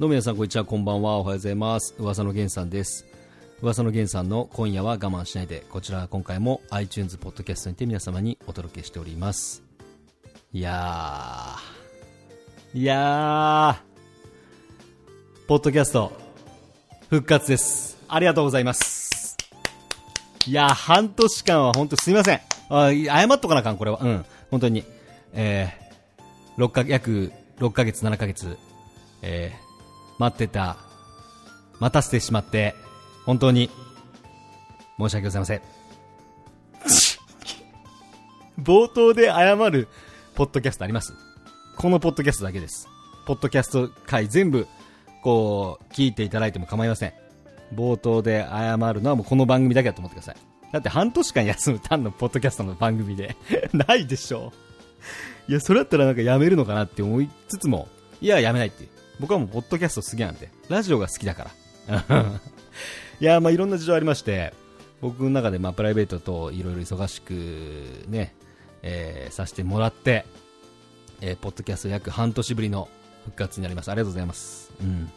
どうも皆さんこんにちは、こんばんは、おはようございます。噂の源さんです。噂の源さんの今夜は我慢しないで、こちらは今回も iTunes ポッドキャストにて皆様にお届けしております。いやー、いやー、ポッドキャスト、復活です。ありがとうございます。いやー、半年間は本当すいません。謝っとかなあかん、これは。うん、本当に。えー、6か、約6ヶ月、7ヶ月、えー、待ってた、待たせてしまって、本当に、申し訳ございません。冒頭で謝る、ポッドキャストありますこのポッドキャストだけです。ポッドキャスト回全部、こう、聞いていただいても構いません。冒頭で謝るのはもうこの番組だけだと思ってください。だって半年間休む単のポッドキャストの番組で ないでしょいや、それだったらなんかやめるのかなって思いつつも、いや、やめないっていう。僕はもうポッドキャスト好きなんで、ラジオが好きだから。いや、まあいろんな事情ありまして、僕の中でまあプライベートといろいろ忙しくね、えーさせてもらって、えーポッドキャスト約半年ぶりの復活になります。ありがとうございます。うん。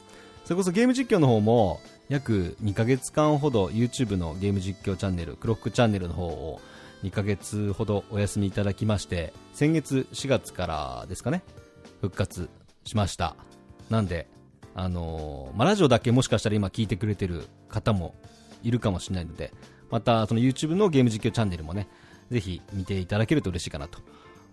それこそゲーム実況の方も、約2ヶ月間ほど YouTube のゲーム実況チャンネル、クロックチャンネルの方を2ヶ月ほどお休みいただきまして、先月4月からですかね、復活しました。なんで、あのーまあ、ラジオだけもしかしたら今聞いてくれてる方もいるかもしれないので、またその YouTube のゲーム実況チャンネルもね、ぜひ見ていただけると嬉しいかなと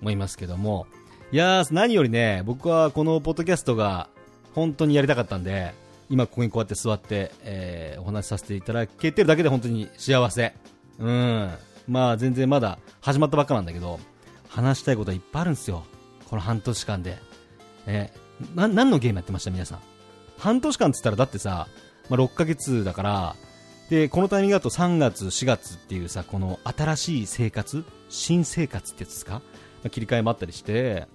思いますけども、いやー、何よりね、僕はこのポッドキャストが本当にやりたかったんで、今ここにこうやって座って、えーお話しさせていただけてるだけで本当に幸せ。うん。まあ全然まだ始まったばっかなんだけど、話したいことはいっぱいあるんですよ。この半年間で。えーな、何のゲームやってました？皆さん。半年間って言ったらだってさ、まあ、6ヶ月だから、で、このタイミングだと3月、4月っていうさ、この新しい生活新生活ってやつですか、まあ切り替えもあったりして、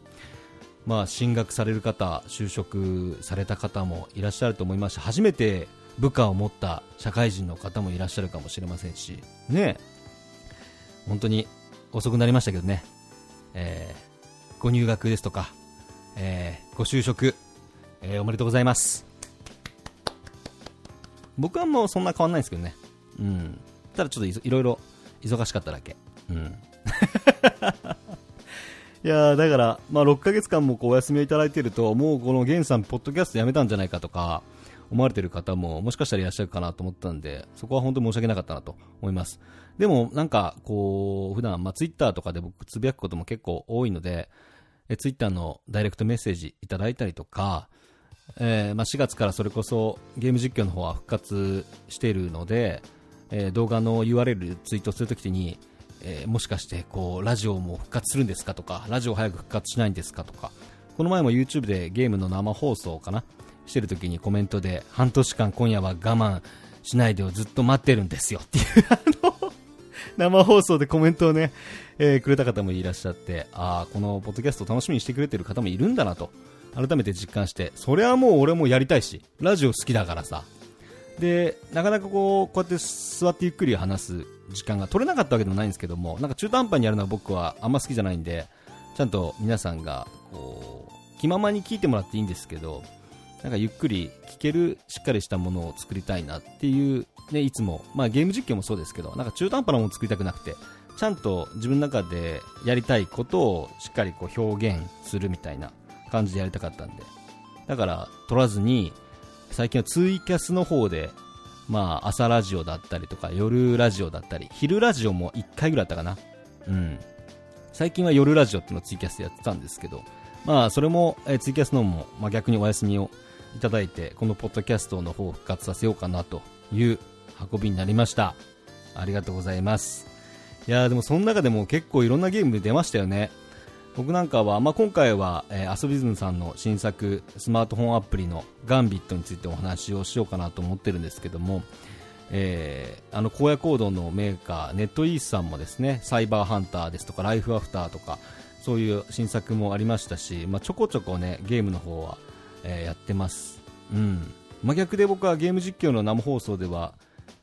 まあ、進学される方、就職された方もいらっしゃると思いますし、初めて部下を持った社会人の方もいらっしゃるかもしれませんし、ね本当に遅くなりましたけどね、えーご入学ですとか、えーご就職、えーおめでとうございます。僕はもうそんな変わんないんですけどね。うん。ただちょっといろいろ忙しかっただけ。うん。いやだから、まあ、6ヶ月間もこうお休みをいただいていると、もうこのゲンさん、ポッドキャストやめたんじゃないかとか、思われてる方ももしかしたらいらっしゃるかなと思ったんで、そこは本当に申し訳なかったなと思います。でも、なんか、こう、普段、まあ、ツイッターとかで僕つぶやくことも結構多いので、えツイッターのダイレクトメッセージいただいたりとか、えーまあ、4月からそれこそゲーム実況の方は復活しているので、えー動画の URL ツイートするときに、えーもしかしてこうラジオも復活するんですかとかラジオ早く復活しないんですかとかこの前も YouTube でゲームの生放送かなしてるときにコメントで半年間今夜は我慢しないでをずっと待ってるんですよっていうあの生放送でコメントをね、えーくれた方もいらっしゃって、ああ、このポッドキャスト楽しみにしてくれてる方もいるんだなと、改めて実感して、それはもう俺もやりたいし、ラジオ好きだからさ。で、なかなかこう、こうやって座ってゆっくり話す時間が取れなかったわけでもないんですけども、なんか中途半端にやるのは僕はあんま好きじゃないんで、ちゃんと皆さんが、こう、気ままに聞いてもらっていいんですけど、なんかゆっくり聞けるしっかりしたものを作りたいなっていう、ね、いつも、まあゲーム実況もそうですけど、なんか中途半端なもの作りたくなくて、ちゃんと自分の中でやりたいことをしっかりこう表現するみたいな感じでやりたかったんで。だから、取らずに、最近はツイキャスの方で、まあ朝ラジオだったりとか、夜ラジオだったり、昼ラジオも1回ぐらいだったかな。うん。最近は夜ラジオっていうのをツイキャスでやってたんですけど、まあそれも、えツイキャスの方も、まあ逆にお休みをいただいて、このポッドキャストの方を復活させようかなという運びになりました。ありがとうございます。いやでもその中でも結構いろんなゲームで出ましたよね。僕なんかは、まあ、今回は、えー、アソビズムさんの新作スマートフォンアプリのガンビットについてお話をしようかなと思ってるんですけども、えーあの荒野行動のメーカーネットイースさんもですねサイバーハンターですとかライフアフターとかそういう新作もありましたし、まあ、ちょこちょこねゲームの方は、えーやってます、うん、真逆で僕はゲーム実況の生放送では、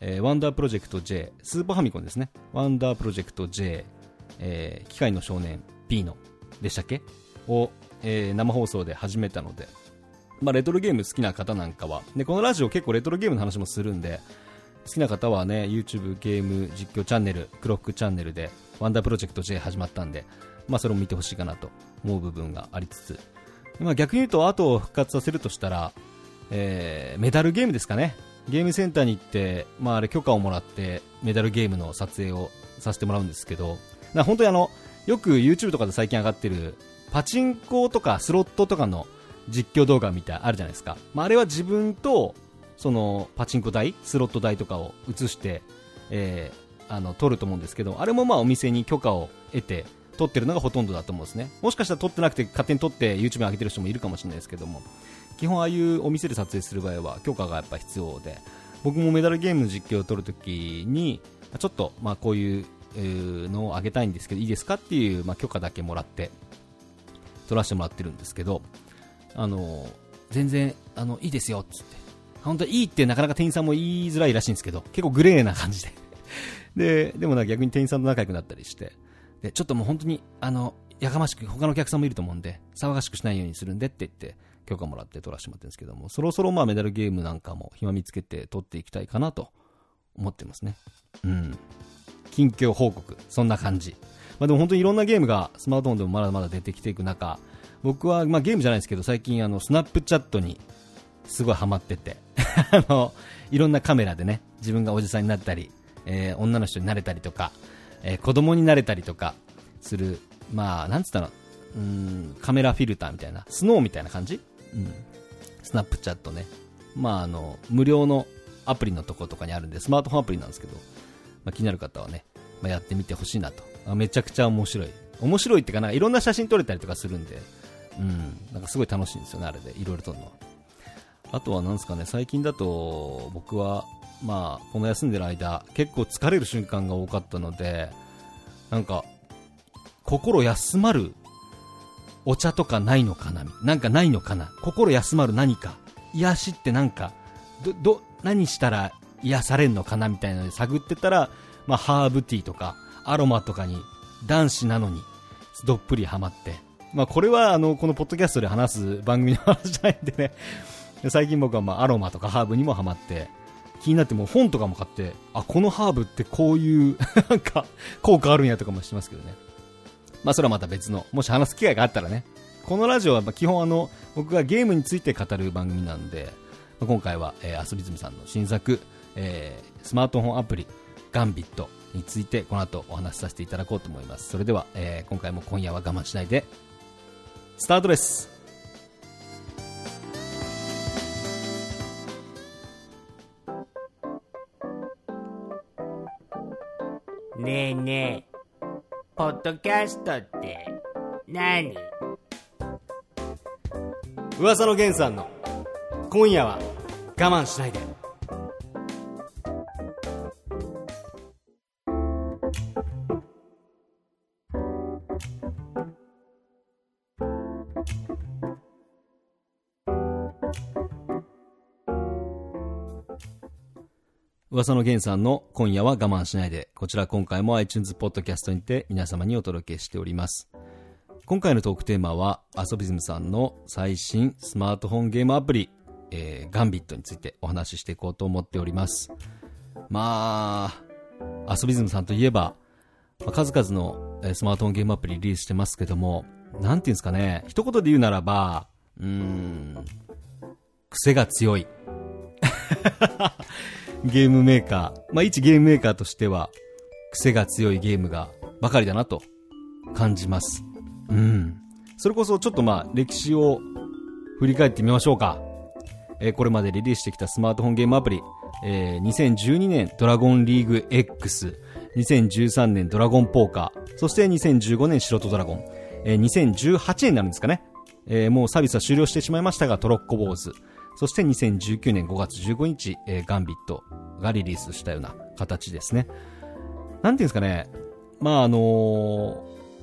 えーワンダープロジェクト J スーパーファミコンですね。ワンダープロジェクト J、えー機械の少年 P のでしたっけ？を、えー生放送で始めたので。まあ、レトロゲーム好きな方なんかは、で、このラジオ結構レトロゲームの話もするんで、好きな方はね、YouTube ゲーム実況チャンネル、クロックチャンネルで、ワンダープロジェクト J 始まったんで、まあ、それも見てほしいかなと思う部分がありつつ、まあ、逆に言うと、後を復活させるとしたら、えー、メダルゲームですかね。ゲームセンターに行って、まあ、あれ許可をもらって、メダルゲームの撮影をさせてもらうんですけど、本当にあの、よく YouTube とかで最近上がってる、パチンコとかスロットとかの実況動画みたいあるじゃないですか。まあ、あれは自分と、その、パチンコ台、スロット台とかを映して、えー、あの、撮ると思うんですけど、あれもまあお店に許可を得て、撮ってるのがほとんどだと思うんですね。もしかしたら撮ってなくて勝手に撮って YouTube に上げてる人もいるかもしれないですけども、基本ああいうお店で撮影する場合は許可がやっぱ必要で、僕もメダルゲームの実況を撮るときに、ちょっとまあこういうのをあげたいんですけど、いいですかっていう、まあ、許可だけもらって、撮らせてもらってるんですけど、あの、全然、あの、いいですよっ、つって。本当いいってなかなか店員さんも言いづらいらしいんですけど、結構グレーな感じで。で、でもな逆に店員さんと仲良くなったりして、で、ちょっともう本当に、あの、やかましく、他のお客さんもいると思うんで、騒がしくしないようにするんでって言って、許可もらって撮らせてもらってるんですけども、そろそろまあメダルゲームなんかも暇見つけて撮っていきたいかなと思ってますね。うん。近況報告、そんな感じ。まあ、でも本当にいろんなゲームがスマートフォンでもまだまだ出てきていく中、僕は、まあ、ゲームじゃないですけど、最近あの、スナップチャットにすごいハマってて あの、いろんなカメラでね、自分がおじさんになったり、えー、女の人になれたりとか、えー、子供になれたりとかする、まあ、なんつったの、うん、カメラフィルターみたいな、スノーみたいな感じ？うん。スナップチャットね。まあ、あの、無料のアプリのとことかにあるんで、スマートフォンアプリなんですけど、まあ、気になる方はね、まあ、やってみてほしいなとあ。めちゃくちゃ面白い。面白いっていうかな、いろんな写真撮れたりとかするんで、うん、なんかすごい楽しいんですよね、あれで。いろいろ撮るのは。あとはなんですかね、最近だと、僕は、まあ、この休んでる間、結構疲れる瞬間が多かったので、なんか、心休まるお茶とかないのかななんかないのかな？心休まる何か？癒しってなんか、ど、ど、何したら癒されんのかなみたいなので探ってたら、まあ、ハーブティーとか、アロマとかに、男子なのに、どっぷりハマって。まあ、これは、あの、このポッドキャストで話す番組の話じゃないんでね。最近僕は、まあ、アロマとかハーブにもハマって、気になってもう本とかも買って、あ、このハーブってこういう なんか、効果あるんやとかもしてますけどね。まあ、それはまた別の、もし話す機会があったらね。このラジオは基本あの、僕がゲームについて語る番組なんで、まあ、今回は、えー、アスリズムさんの新作、えー、スマートフォンアプリ、ガンビットについてこの後お話しさせていただこうと思います。それでは、えー、今回も今夜は我慢しないで、スタートですねえねえ、ポッドキャストって何？噂の源さんの今夜は我慢しないで。噂の源さんの今夜は我慢しないで、こちら今回も iTunes ポッドキャストにて皆様にお届けしております。今回のトークテーマは、アソビズムさんの最新スマートフォンゲームアプリ、えー、ガンビットについてお話ししていこうと思っております。まあ、アソビズムさんといえば、ま、数々の、スマートフォンゲームアプリリリースしてますけども、なんていうんですかね、一言で言うならば、うーん、癖が強い。ゲームメーカー、まあ、一ゲームメーカーとしては、癖が強いゲームがばかりだなと感じます。うん。それこそちょっとまあ、歴史を振り返ってみましょうか。えー、これまでリリースしてきたスマートフォンゲームアプリ、えー、2012年ドラゴンリーグ X、2013年ドラゴンポーカー、そして2015年素人ドラゴン、えー、2018年になるんですかね。えー、もうサービスは終了してしまいましたが、トロッコ坊主、そして2019年5月15日、えー、ガンビットがリリースしたような形ですね。なんていうんですかね。まああの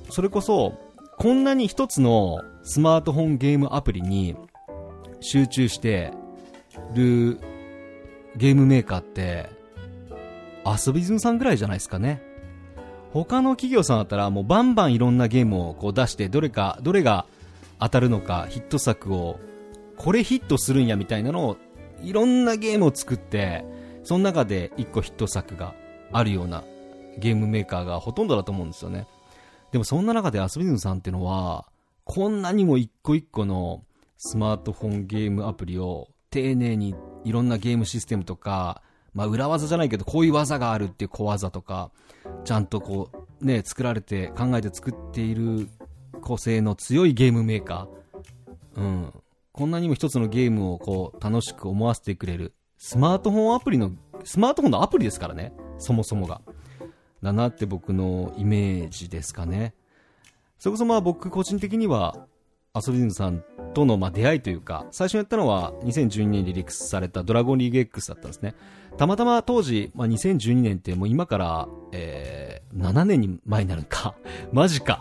ー、それこそ、こんなに一つのスマートフォンゲームアプリに集中してるゲームメーカーって、遊びズムさんぐらいじゃないですかね。他の企業さんだったらもうバンバンいろんなゲームをこう出して、どれか、どれが当たるのか、ヒット作をこれヒットするんやみたいなのを、いろんなゲームを作って、その中で一個ヒット作があるようなゲームメーカーがほとんどだと思うんですよね。でもそんな中でアスビズムさんっていうのは、こんなにも一個一個のスマートフォンゲームアプリを丁寧にいろんなゲームシステムとか、まあ裏技じゃないけどこういう技があるっていう小技とか、ちゃんとこうね、作られて考えて作っている個性の強いゲームメーカー。うん。こんなにも一つのゲームをこう楽しく思わせてくれるスマートフォンアプリの、スマートフォンのアプリですからね。そもそもが。だなって僕のイメージですかね。それこそまあ僕個人的には、アソビズムさんとのま出会いというか、最初にやったのは2012年にリリースされたドラゴンリーグ X だったんですね。たまたま当時、まあ、2012年ってもう今から、えー、7年に前になるか。マジか。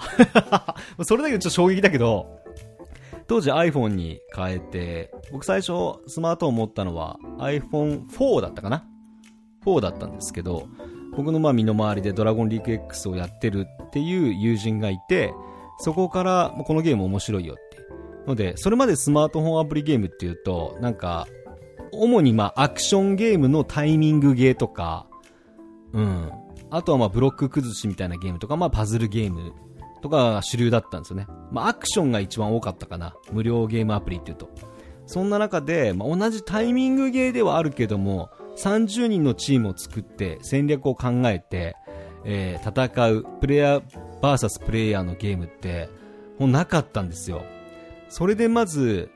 それだけちょっと衝撃だけど、当時 iPhone に変えて、僕最初スマートフォン持ったのは iPhone4 だったかな ?4 だったんですけど、僕のまあ身の回りでドラゴンリーク X をやってるっていう友人がいて、そこからこのゲーム面白いよって。ので、それまでスマートフォンアプリゲームっていうと、なんか、主にまあアクションゲームのタイミングゲーとか、うん。あとはまあブロック崩しみたいなゲームとか、まあパズルゲームとかが主流だったんですよね。まあアクションが一番多かったかな。無料ゲームアプリっていうと。そんな中で、まあ、同じタイミングゲーではあるけども、30人のチームを作って戦略を考えて、えー、戦うプレイヤー VS プレイヤーのゲームってもうなかったんですよそれでまず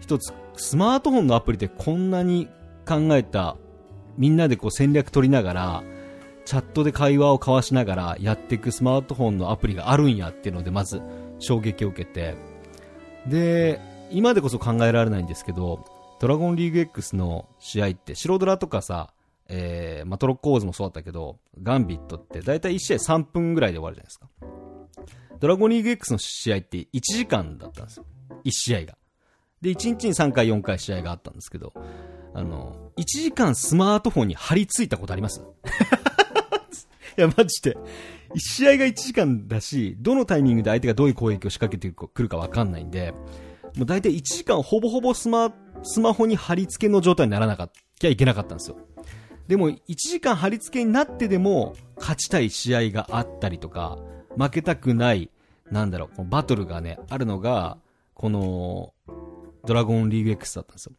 一つスマートフォンのアプリでこんなに考えたみんなでこう戦略取りながらチャットで会話を交わしながらやっていくスマートフォンのアプリがあるんやっていうのでまず衝撃を受けてで今でこそ考えられないんですけどドラゴンリーグ X の試合って、白ドラとかさ、えー、まあ、トロッコーズもそうだったけど、ガンビットって大体1試合3分ぐらいで終わるじゃないですか。ドラゴンリーグ X の試合って1時間だったんですよ。1試合が。で、1日に3回4回試合があったんですけど、あの、1時間スマートフォンに張り付いたことあります？いや、マジで。試合が1時間だし、どのタイミングで相手がどういう攻撃を仕掛けてくるかわかんないんで、もう大体1時間ほぼほぼスマ、スマホに貼り付けの状態にならなきゃいけなかったんですよ。でも、1時間貼り付けになってでも、勝ちたい試合があったりとか、負けたくない、なんだろう、バトルがね、あるのが、この、ドラゴンリーグ X だったんですよ。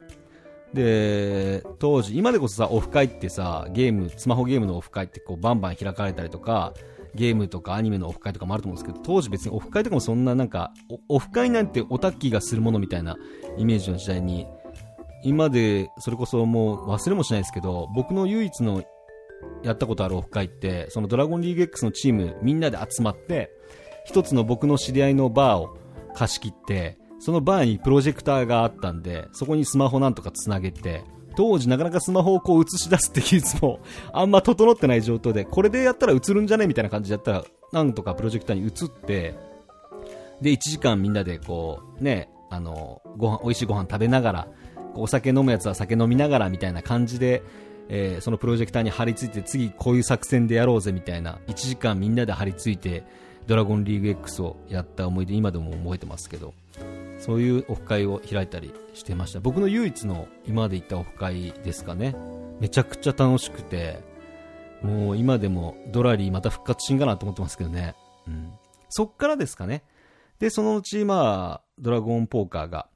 で、当時、今でこそさ、オフ会ってさ、ゲーム、スマホゲームのオフ会ってこう、バンバン開かれたりとか、ゲームとかアニメのオフ会とかもあると思うんですけど、当時別にオフ会とかもそんななんか、オフ会なんてオタッキーがするものみたいなイメージの時代に、今でそれこそもう忘れもしないですけど、僕の唯一のやったことあるオフ会って、そのドラゴンリーグ X のチームみんなで集まって、一つの僕の知り合いのバーを貸し切って、そのバーにプロジェクターがあったんで、そこにスマホなんとかつなげて、当時なかなかスマホをこう映し出すって技術も あんま整ってない状態で、これでやったら映るんじゃねみたいな感じでやったら、なんとかプロジェクターに映って、で、1時間みんなでこう、ね、あの、ご飯、美味しいご飯食べながら、お酒飲むやつは酒飲みながらみたいな感じで、えー、そのプロジェクターに貼り付いて次こういう作戦でやろうぜみたいな1時間みんなで貼り付いてドラゴンリーグ X をやった思い出今でも覚えてますけど。そういうオフ会を開いたりしてました。僕の唯一の今まで行ったオフ会ですかね。めちゃくちゃ楽しくてもう今でもドラリーまた復活しんかなと思ってますけどね、うん、そっからですかね。でそのうちまあドラゴンポーカーが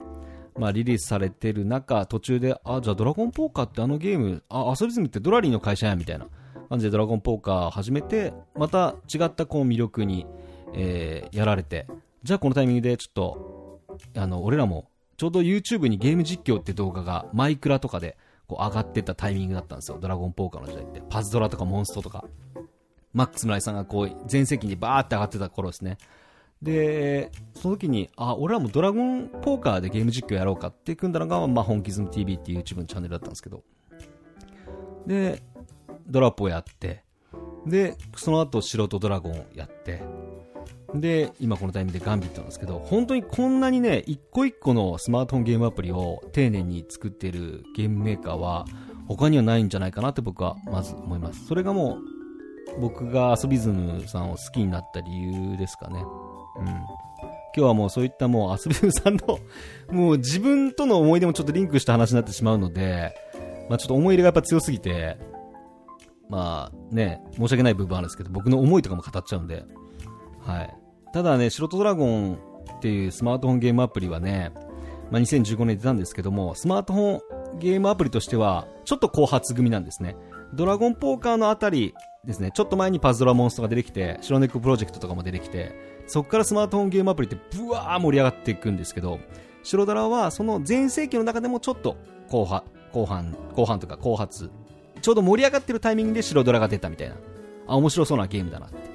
まあ、リリースされてる中、途中で、あ、じゃあドラゴンポーカーってあのゲーム、あ、アソリズムってドラリーの会社や、みたいな。感じでドラゴンポーカー始めて、また違ったこう魅力に、えー、やられて、じゃあこのタイミングでちょっと、あの、俺らも、ちょうど YouTube にゲーム実況って動画がマイクラとかでこう上がってたタイミングだったんですよ。ドラゴンポーカーの時代って。パズドラとかモンストとか。マックス村井さんがこう全席にバーって上がってた頃ですね。で、その時に、あ、俺らもドラゴンポーカーでゲーム実況やろうかって組んだのが、まあ、本気ズム TV っていう YouTube のチャンネルだったんですけど。で、ドラップをやって、で、その後素人ドラゴンをやって、で、今このタイミングでガンビットなんですけど、本当にこんなにね、一個一個のスマートフォンゲームアプリを丁寧に作っているゲームメーカーは、他にはないんじゃないかなって僕はまず思います。それがもう、僕が遊びズムさんを好きになった理由ですかね。うん。今日はもうそういったもう、アスビルさんの、もう自分との思い出もちょっとリンクした話になってしまうので、まあちょっと思い入れがやっぱ強すぎて、まあね、申し訳ない部分あるんですけど、僕の思いとかも語っちゃうんで、はい。ただね、素人ドラゴンっていうスマートフォンゲームアプリはね、まあ、2015年出たんですけども、スマートフォンゲームアプリとしては、ちょっと後発組なんですね。ドラゴンポーカーのあたりですね、ちょっと前にパズドラモンストが出てきて、白ネックプロジェクトとかも出てきて、そこからスマートフォンゲームアプリってブワー盛り上がっていくんですけど、白ドラはその全盛期の中でもちょっと後半、後半、後半とか後発、ちょうど盛り上がってるタイミングで白ドラが出たみたいな。あ、面白そうなゲームだなって。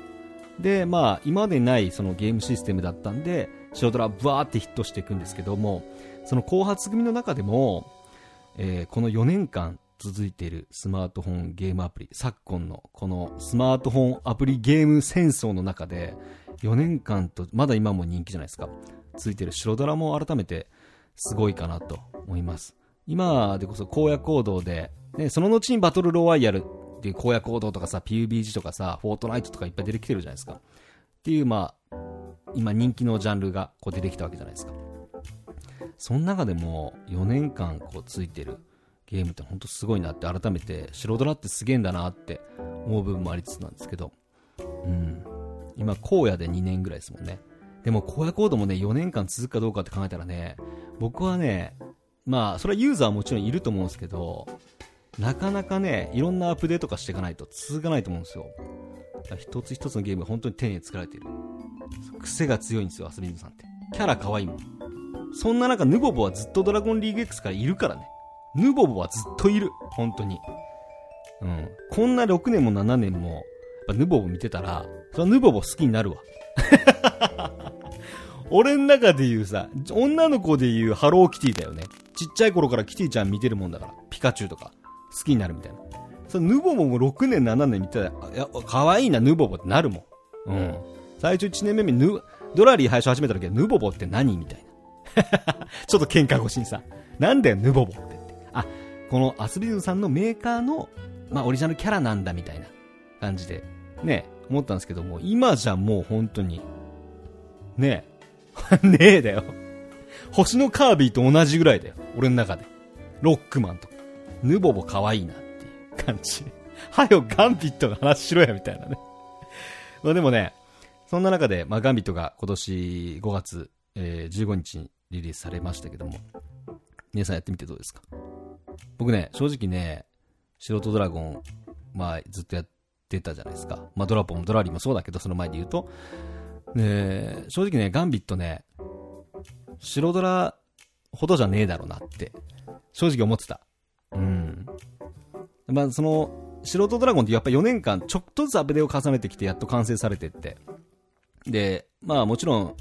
で、まあ、今までないそのゲームシステムだったんで、白ドラブワーってヒットしていくんですけども、その後発組の中でも、えー、この4年間続いているスマートフォンゲームアプリ、昨今のこのスマートフォンアプリゲーム戦争の中で、4年間と、まだ今も人気じゃないですか。続いてる白ドラも改めてすごいかなと思います。今でこそ荒野行動で、ね、その後にバトルロワイヤルっていう荒野行動とかさ、PUBG とかさ、フォートナイトとかいっぱい出てきてるじゃないですか。っていう、まあ、今人気のジャンルがこう出てきたわけじゃないですか。その中でも4年間こうついてるゲームって本当すごいなって改めて白ドラってすげえんだなって思う部分もありつつなんですけど、うん。今、荒野で2年ぐらいですもんね。でも荒野コードもね、4年間続くかどうかって考えたらね、僕はね、まあ、それはユーザーはもちろんいると思うんですけど、なかなかね、いろんなアップデートとかしていかないと続かないと思うんですよ。一つ一つのゲームが本当に丁寧に作られている。癖が強いんですよ、アスリートさんって。キャラ可愛いもん。そんな中、ヌボボはずっとドラゴンリーグ X からいるからね。ヌボボはずっといる。本当に。うん。こんな6年も7年も、やっぱヌボボ見てたら、それはヌボボ好きになるわ。俺の中で言うさ、女の子で言うハローキティだよね。ちっちゃい頃からキティちゃん見てるもんだから。ピカチュウとか。好きになるみたいな。そのヌボボも6年7年見てたら、いや、可愛いな、ヌボボってなるもん。うん。最初1年目にヌ、ドラリー最初始めた時はヌボボって何みたいな。ちょっと喧嘩越しにさ、なんだよ、ヌボボってって。あ、このアスビズさんのメーカーの、まあ、オリジナルキャラなんだみたいな感じで、ね、思ったんですけども、今じゃもう本当に、ねえ、ねえだよ。星のカービィと同じぐらいだよ。俺の中で。ロックマンと。ヌボボ可愛いなっていう感じ。はよ、ガンビットの話しろや、みたいなね。まあでもね、そんな中で、まあガンビットが今年5月、えー、15日にリリースされましたけども、皆さんやってみてどうですか？僕ね、正直ね、素人ドラゴン、まあ、ずっとやってたじゃないですか。まあ、ドラポンも、ドラリーもそうだけど、その前で言うと、ね、正直ね、ガンビットね、白ドラほどじゃねえだろうなって、正直思ってた。うん。まあ、その、素人ドラゴンってやっぱ4年間ちょっとずつアプデを重ねてきてやっと完成されてって。で、まあもちろん、好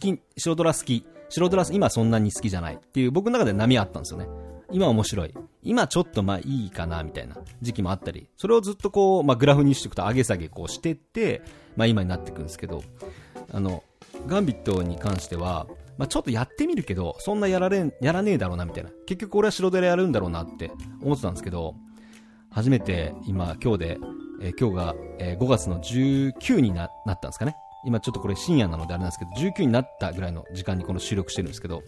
き、白ドラ好き。白ドラ今そんなに好きじゃないっていう僕の中で波あったんですよね。今面白い。今ちょっとまあいいかなみたいな時期もあったり、それをずっとこう、まあグラフにしていくと上げ下げこうしてって、まあ今になっていくんですけど、あの、ガンビットに関しては、まあちょっとやってみるけど、そんなやられん、やらねえだろうなみたいな。結局俺は白ドラやるんだろうなって思ってたんですけど、初めて今、今日で、えー、今日が、えー、5月の19にななったんですかね。今ちょっとこれ深夜なのであれなんですけど、19になったぐらいの時間にこの収録してるんですけど、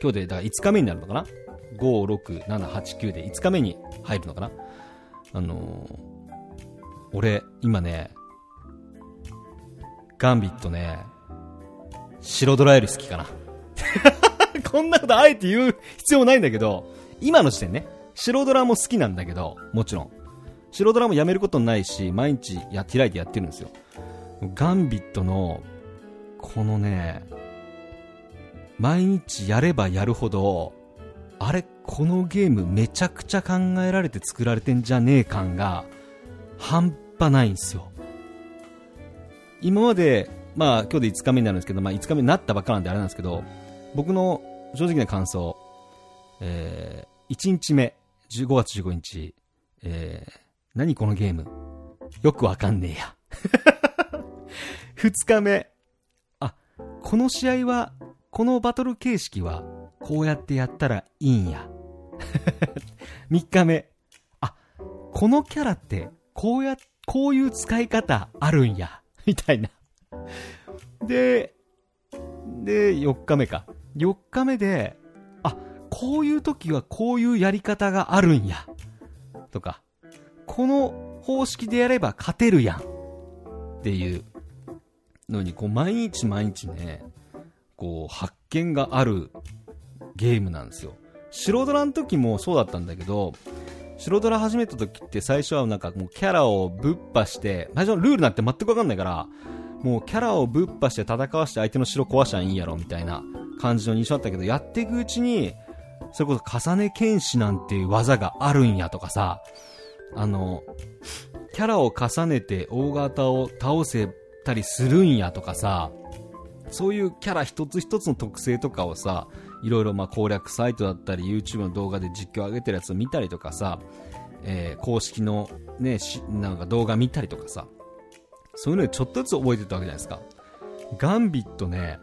今日で、だから5日目になるのかな ?5、6、7、8、9で5日目に入るのかな？あのー、俺、今ね、ガンビットね、白ドラより好きかな。こんなことあえて言う必要ないんだけど、今の時点ね、白ドラも好きなんだけど、もちろん。白ドラもやめることないし、毎日や、開いてやってるんですよ。ガンビットの、このね、毎日やればやるほど、あれ、このゲームめちゃくちゃ考えられて作られてんじゃねえ感が、半端ないんですよ。今まで、まあ今日で5日目になるんですけど、まあ5日目になったばっかなんであれなんですけど、僕の正直な感想、えー、1日目、15月15日、えー、何このゲーム？よくわかんねえや。二日目。あ、この試合は、このバトル形式は、こうやってやったらいいんや。三日目。あ、このキャラって、こうや、こういう使い方あるんや。みたいな。で、で、4日目か。4日目で、あ、こういう時はこういうやり方があるんや。とか、この方式でやれば勝てるやん。っていうのに、こう、毎日毎日ね、こう、発見があるゲームなんですよ。白ドラの時もそうだったんだけど、白ドラ始めた時って最初はなんかもうキャラをぶっ破して、最初のルールなんて全くわかんないから、もうキャラをぶっ破して戦わして相手の城壊しゃいいんやろみたいな感じの印象だったけど、やっていくうちに、それこそ重ね剣士なんていう技があるんやとかさ、あの、キャラを重ねて大型を倒せたりするんやとかさ、そういうキャラ一つ一つの特性とかをさ、いろいろまあ攻略サイトだったり、YouTube の動画で実況上げてるやつを見たりとかさ、えー、公式のね、なんか動画見たりとかさ、そういうのちょっとずつ覚えてたわけじゃないですか。ガンビットね、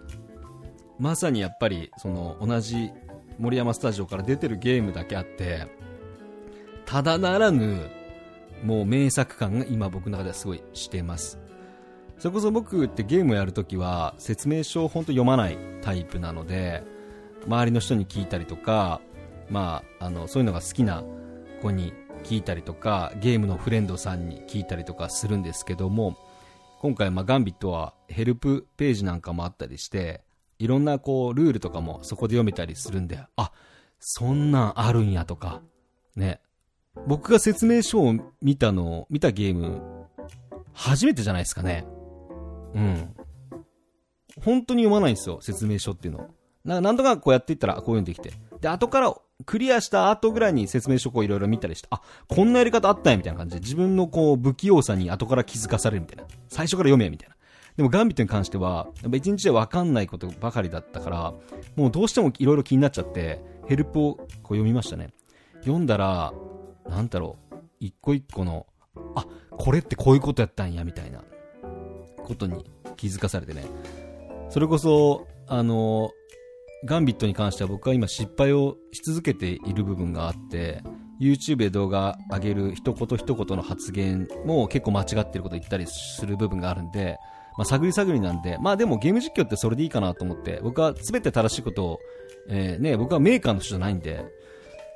まさにやっぱり、その、同じ森山スタジオから出てるゲームだけあって、ただならぬ、もう名作感が今僕の中ではすごいしてます。それこそ僕ってゲームやるときは説明書を本当読まないタイプなので、周りの人に聞いたりとか、まあ、あの、そういうのが好きな子に聞いたりとか、ゲームのフレンドさんに聞いたりとかするんですけども、今回、まあ、ガンビットはヘルプページなんかもあったりして、いろんなこう、ルールとかもそこで読めたりするんで、あ、そんなんあるんやとか、ね。僕が説明書を見たの、見たゲーム、初めてじゃないですかね。うん。本当に読まないんですよ、説明書っていうの。ななんとかこうやっていったら、こう読んできて。で、後から、クリアした後ぐらいに説明書こういろいろ見たりして、あ、こんなやり方あったんや、みたいな感じで、自分のこう、不器用さに後から気づかされるみたいな。最初から読め、みたいな。でもガンビットに関しては、やっぱ一日でわかんないことばかりだったから、もうどうしてもいろいろ気になっちゃって、ヘルプをこう読みましたね。読んだら、なんだろう、一個一個の、あ、これってこういうことやったんや、みたいな、ことに気づかされてね。それこそ、あの、ガンビットに関しては僕は今失敗をし続けている部分があって、YouTube で動画上げる一言一言の発言も結構間違ってること言ったりする部分があるんで、まあ、探り探りなんで、まあでもゲーム実況ってそれでいいかなと思って、僕は全て正しいことを、えー、ね、僕はメーカーの人じゃないんで、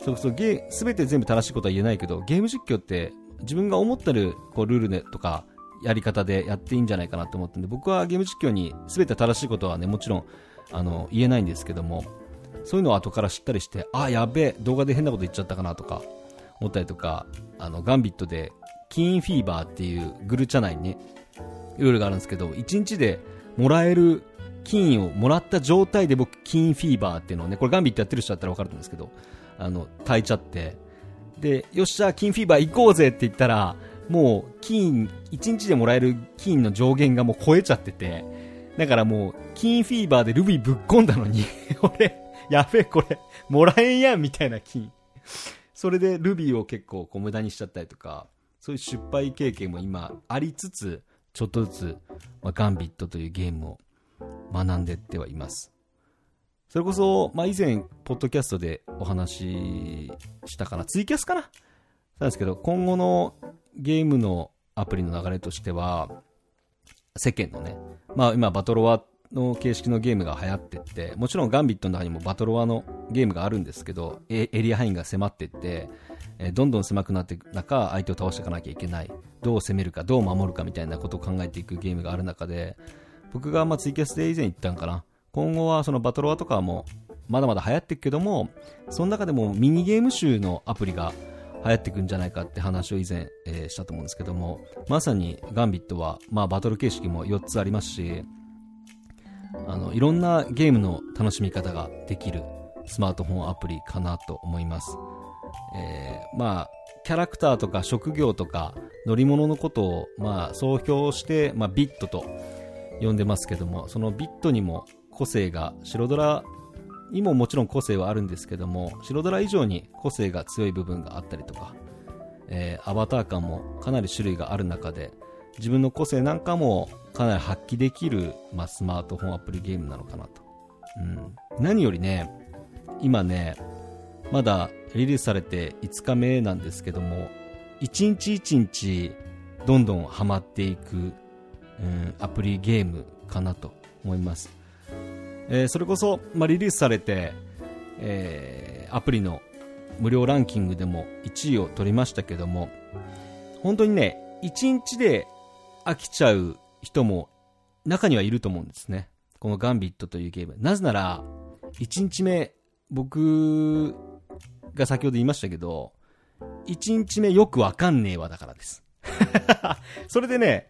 そうそう、ゲー、全て全部正しいことは言えないけど、ゲーム実況って自分が思ってるこうルールでとか、やり方でやっていいんじゃないかなと思ってんで、僕はゲーム実況に全て正しいことはね、もちろんあの言えないんですけどもそういうのを後から知ったりしてあやべえ動画で変なこと言っちゃったかなとか思ったりとかあのガンビットでキーンフィーバーっていうグルチャ内にねルールがあるんですけど1日でもらえる金をもらった状態で僕キーンフィーバーっていうのをねこれガンビットやってる人だったら分かると思うんですけどあの炊いちゃってでよっしゃ金フィーバー行こうぜって言ったらもう金1日でもらえる金の上限がもう超えちゃっててだからもう、キーンフィーバーでルビーぶっ込んだのに 俺、やべえこれ、もらえんやんみたいな金。それでルビーを結構こう無駄にしちゃったりとか、そういう失敗経験も今ありつつ、ちょっとずつ、まあ、ガンビットというゲームを学んでってはいます。それこそ、まあ、以前、ポッドキャストでお話ししたかな、ツイキャスかななんですけど、今後のゲームのアプリの流れとしては、世間のね、まあ今バトロワの形式のゲームが流行ってって、もちろんガンビットの中にもバトロワのゲームがあるんですけど、エリア範囲が狭ってって、どんどん狭くなっていく中、相手を倒していかなきゃいけない。どう攻めるか、どう守るかみたいなことを考えていくゲームがある中で、僕がまあツイキャスで以前言ったんかな。今後はそのバトロワとかもまだまだ流行っていくけども、その中でもミニゲーム集のアプリが流行ってくんじゃないかって話を以前、えー、したと思うんですけども、まさにガンビットは、まあバトル形式も4つありますし、あの、いろんなゲームの楽しみ方ができるスマートフォンアプリかなと思います。えー、まあ、キャラクターとか職業とか乗り物のことを、まあ、総評して、まあ、ビットと呼んでますけども、そのビットにも個性が白ドラにももちろん個性はあるんですけども白ドラ以上に個性が強い部分があったりとか、えー、アバター感もかなり種類がある中で自分の個性なんかもかなり発揮できる、まあ、スマートフォンアプリゲームなのかなと、うん、何よりね今ねまだリリースされて5日目なんですけども1日1日どんどんハマっていく、うん、アプリゲームかなと思います。えーそれこそ、まあ、リリースされて、えーアプリの無料ランキングでも1位を取りましたけども、本当にね、1日で飽きちゃう人も中にはいると思うんですね。このガンビットというゲーム。なぜなら、1日目、僕が先ほど言いましたけど、1日目よくわかんねえわだからです。それでね、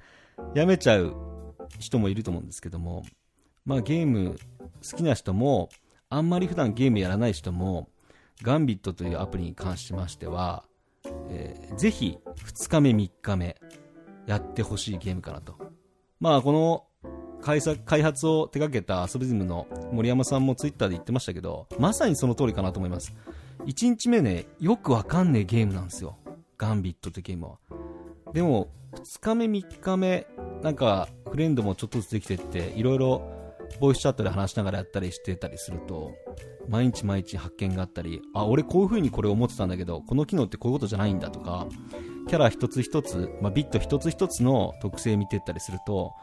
やめちゃう人もいると思うんですけども、まあゲーム好きな人も、あんまり普段ゲームやらない人も、ガンビットというアプリに関しましては、えーぜひ2日目3日目やってほしいゲームかなと。まあこの開発を手掛けたアソビズムの森山さんもツイッターで言ってましたけど、まさにその通りかなと思います。1日目ね、よくわかんねえゲームなんですよ。ガンビットってゲームは。でも、2日目3日目、なんかフレンドもちょっとずつできてって、いろいろボイスチャットで話しながらやったりしてたりすると、毎日毎日発見があったり、あ、俺こういう風にこれ思ってたんだけど、この機能ってこういうことじゃないんだとか、キャラ一つ一つ、まあ、ビット一つ一つの特性見てったりすると、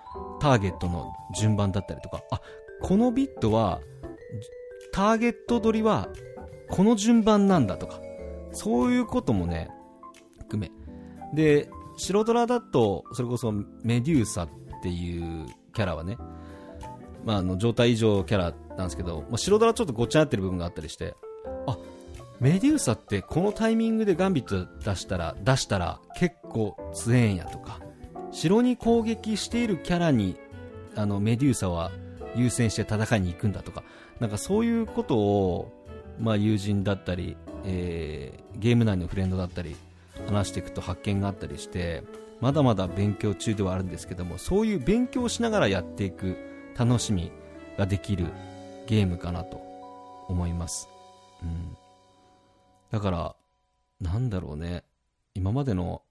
ターゲットの順番だったりとか、あ、このビットは、ターゲット取りは、この順番なんだとか、そういうこともね、含め。で、白ドラだと、それこそメデューサっていうキャラはね、まあ、あの状態異常キャラなんですけど、まあ、白ドラちょっとごっちゃになってる部分があったりして、あメデューサってこのタイミングでガンビット出したら出したら結構強えんやとか。城に攻撃しているキャラにあのメデューサは優先して戦いに行くんだとか。なんかそういうことを、まあ、友人だったり、えーゲーム内のフレンドだったり話していくと発見があったりしてまだまだ勉強中ではあるんですけどもそういう勉強しながらやっていく楽しみができるゲームかなと思います、うん、だからなんだろうね。今までの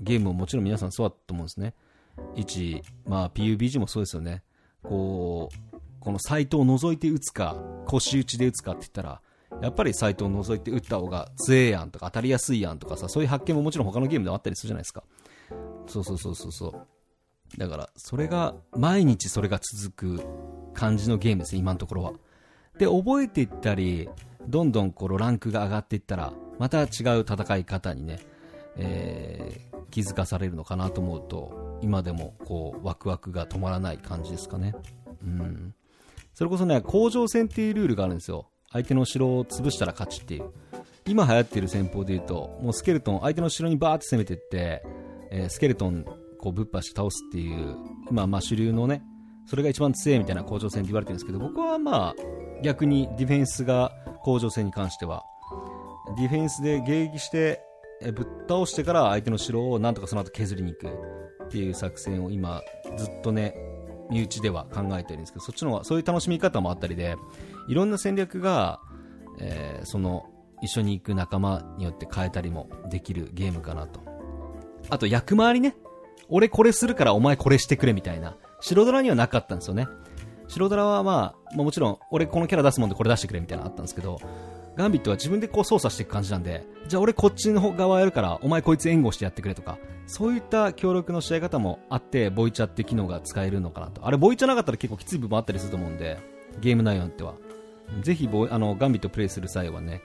ゲームももちろん皆さんそうだと思うんですね。1、まあ、PUBG もそうですよね。こうこのサイトを覗いて打つか腰打ちで打つかって言ったらやっぱりサイトを覗いて打った方が強えやんとか当たりやすいやんとかさそういう発見ももちろん他のゲームでもあったりするじゃないですか。そうそうそうそうそう。だからそれが毎日それが続く感じのゲームですね今のところは。で覚えていったりどんどんこのランクが上がっていったらまた違う戦い方にね、えー気づかされるのかなと思うと今でもこうワクワクが止まらない感じですかね。うん。それこそね甲状戦っていうルールがあるんですよ。相手の城を潰したら勝ちっていう。今流行ってる戦法でいうともうスケルトン相手の城にバーって攻めていって、えースケルトンこうぶっ破し倒すっていう今まあ主流のねそれが一番強いみたいな甲状戦って言われてるんですけど僕はまあ逆にディフェンスが甲状戦に関してはディフェンスで迎撃してえぶっ倒してから相手の城をなんとかその後削りに行くっていう作戦を今ずっとね身内では考えてるんですけどそっちの方がそういう楽しみ方もあったりでいろんな戦略が、えーその一緒に行く仲間によって変えたりもできるゲームかなと。あと役回りね。俺これするからお前これしてくれみたいな白ドラにはなかったんですよね白ドラはまあ、まあもちろん俺このキャラ出すもんでこれ出してくれみたいなのあったんですけどガンビットは自分でこう操作していく感じなんで、じゃあ俺こっちの側やるから、お前こいつ援護してやってくれとか、そういった協力の試合方もあって、ボイチャって機能が使えるのかなと。あれ、ボイチャなかったら結構きつい部分もあったりすると思うんで、ゲーム内容によっては。ぜひボ、あの、ガンビットプレイする際はね、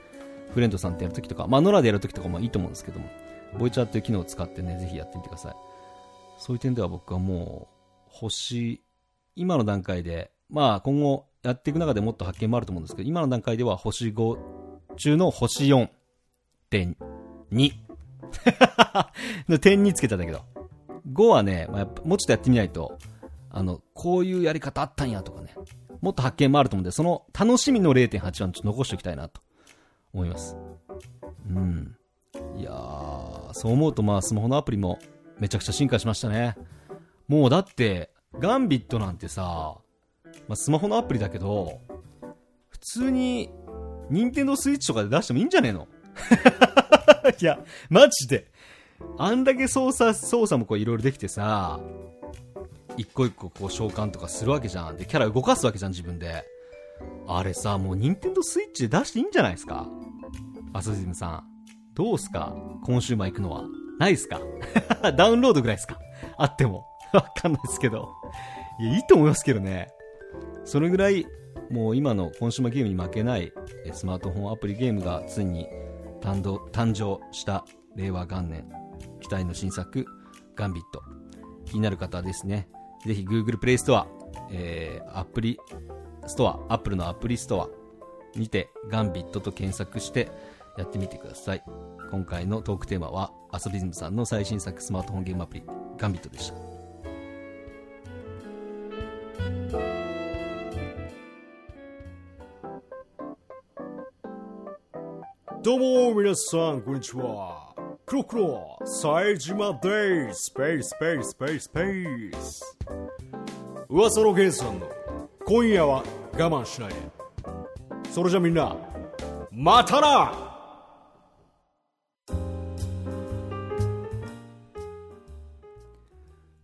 フレンドさんとやるときとか、まあ、ノラでやるときとかもいいと思うんですけども、ボイチャーっていう機能を使ってね、ぜひやってみてください。そういう点では僕はもう、星、今の段階で、まあ今後やっていく中でもっと発見もあると思うんですけど、今の段階では星5中の星4.2。の点につけたんだけど。5はね、まあ、やっぱもうちょっとやってみないと、あの、こういうやり方あったんやとかね、もっと発見もあると思うんで、その楽しみの0.8はちょっと残しておきたいなと思います。うん。いやー、そう思うとまあスマホのアプリもめちゃくちゃ進化しましたね。もうだって、ガンビットなんてさ、まあ、スマホのアプリだけど、普通に、任天堂スイッチとかで出してもいいんじゃねえの？いや、マジで。あんだけ操作、操作もこういろいろできてさ、一個一個こう召喚とかするわけじゃん。で、キャラ動かすわけじゃん、自分で。あれさ、もう任天堂スイッチで出していいんじゃないですか？アソジムさん。どうすか？今週末行くのは。ないっすか？ダウンロードぐらいっすか？あっても。わかんないですけど。いや、いいと思いますけどね。それぐらい、もう今のコンシューマーゲームに負けないスマートフォンアプリゲームがついに誕生誕生した令和元年期待の新作ガンビット気になる方はですねぜひ Google プレイストア、えー、アプリストア Apple のアプリストアにてガンビットと検索してやってみてください今回のトークテーマはアソビズムさんの最新作スマートフォンゲームアプリガンビットでした。どうも皆さんこんにちは。クロクロ冴島です。スペーススペーススペーススペース。噂のゲンさんの今夜は我慢しない。でそれじゃみんなまたな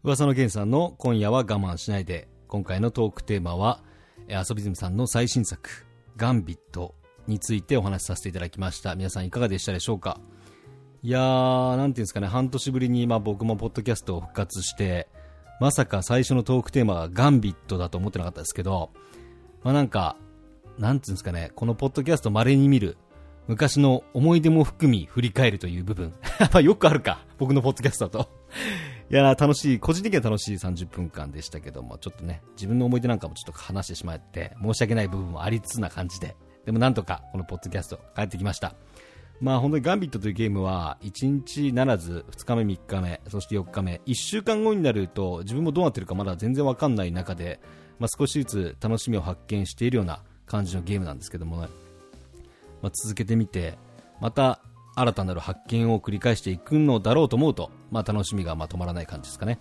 噂の源さんの今夜は我慢しないで。今回のトークテーマはえーアソビズムさんの最新作ガンビットについてお話しさせていただきました。皆さんいかがでしたでしょうか？いやーなんていうんですかね。半年ぶりにまあ僕もポッドキャストを復活してまさか最初のトークテーマがガンビットだと思ってなかったですけどまあなんかなんていうんですかね。このポッドキャスト稀に見る昔の思い出も含み振り返るという部分。まよくあるか。僕のポッドキャストだと。いや楽しい、個人的には楽しい30分間でしたけども、ちょっとね、自分の思い出なんかもちょっと話してしまって、申し訳ない部分もありつつな感じで、でもなんとかこのポッドキャスト帰ってきました。まあ本当にガンビットというゲームは、1日ならず、2日目、3日目、そして4日目、1週間後になると、自分もどうなってるかまだ全然わかんない中で、まあ少しずつ楽しみを発見しているような感じのゲームなんですけどもね、まあ、続けてみて、また新たなる発見を繰り返していくのだろうと思うと、まあ、楽しみがまあ止まらない感じですかね。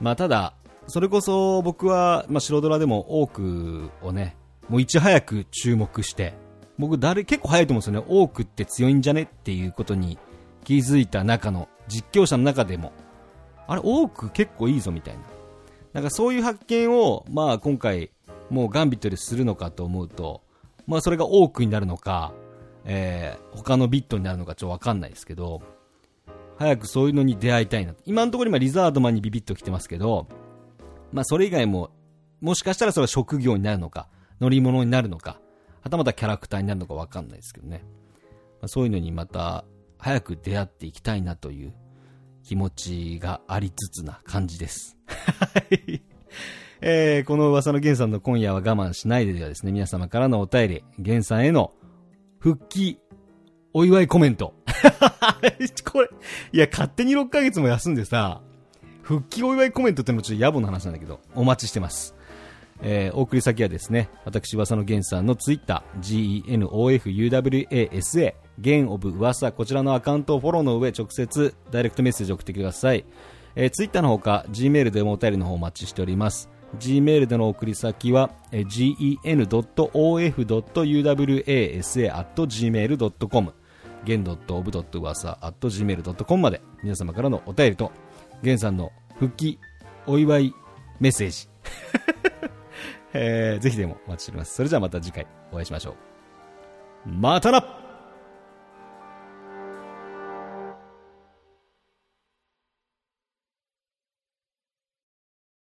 まあ、ただ、それこそ僕は、まあ、白ドラでも多くをね、もういち早く注目して、僕誰、結構早いと思うんですよね。多くって強いんじゃねっていうことに気づいた中の、実況者の中でも、あれ、多く結構いいぞみたいな。なんかそういう発見を、まあ今回、もうガンビットでするのかと思うと、まあそれが多くになるのか、えー、他のビットになるのかちょっとわかんないですけど、早くそういうのに出会いたいな。今のところ今リザードマンにビビッと来てますけど、まあそれ以外も、もしかしたらそれは職業になるのか、乗り物になるのか、はたまたキャラクターになるのかわかんないですけどね。まあ、そういうのにまた早く出会っていきたいなという気持ちがありつつな感じです。はい。えー、この噂のゲンさんの今夜は我慢しないでではですね、皆様からのお便り、ゲンさんへの復帰、お祝いコメント。これ、いや、勝手に6ヶ月も休んでさ、復帰お祝いコメントってのもちょっと野暮な話なんだけど、お待ちしてます。えー、お送り先はですね、私、噂のゲンさんのツイッター、genofuwasa、ゲンオブ噂、こちらのアカウントをフォローの上、直接、ダイレクトメッセージ送ってください。えー、ツイッターのほか、Gmail でもお便りの方お待ちしております。Gmail での送り先は、gen.of.uwasa.gmail.com ゲン .of. 噂 .gmail.com まで皆様からのお便りと、ゲンさんの復帰、お祝いメッセージ、えーぜひでもお待ちしております。それじゃあまた次回お会いしましょう。またな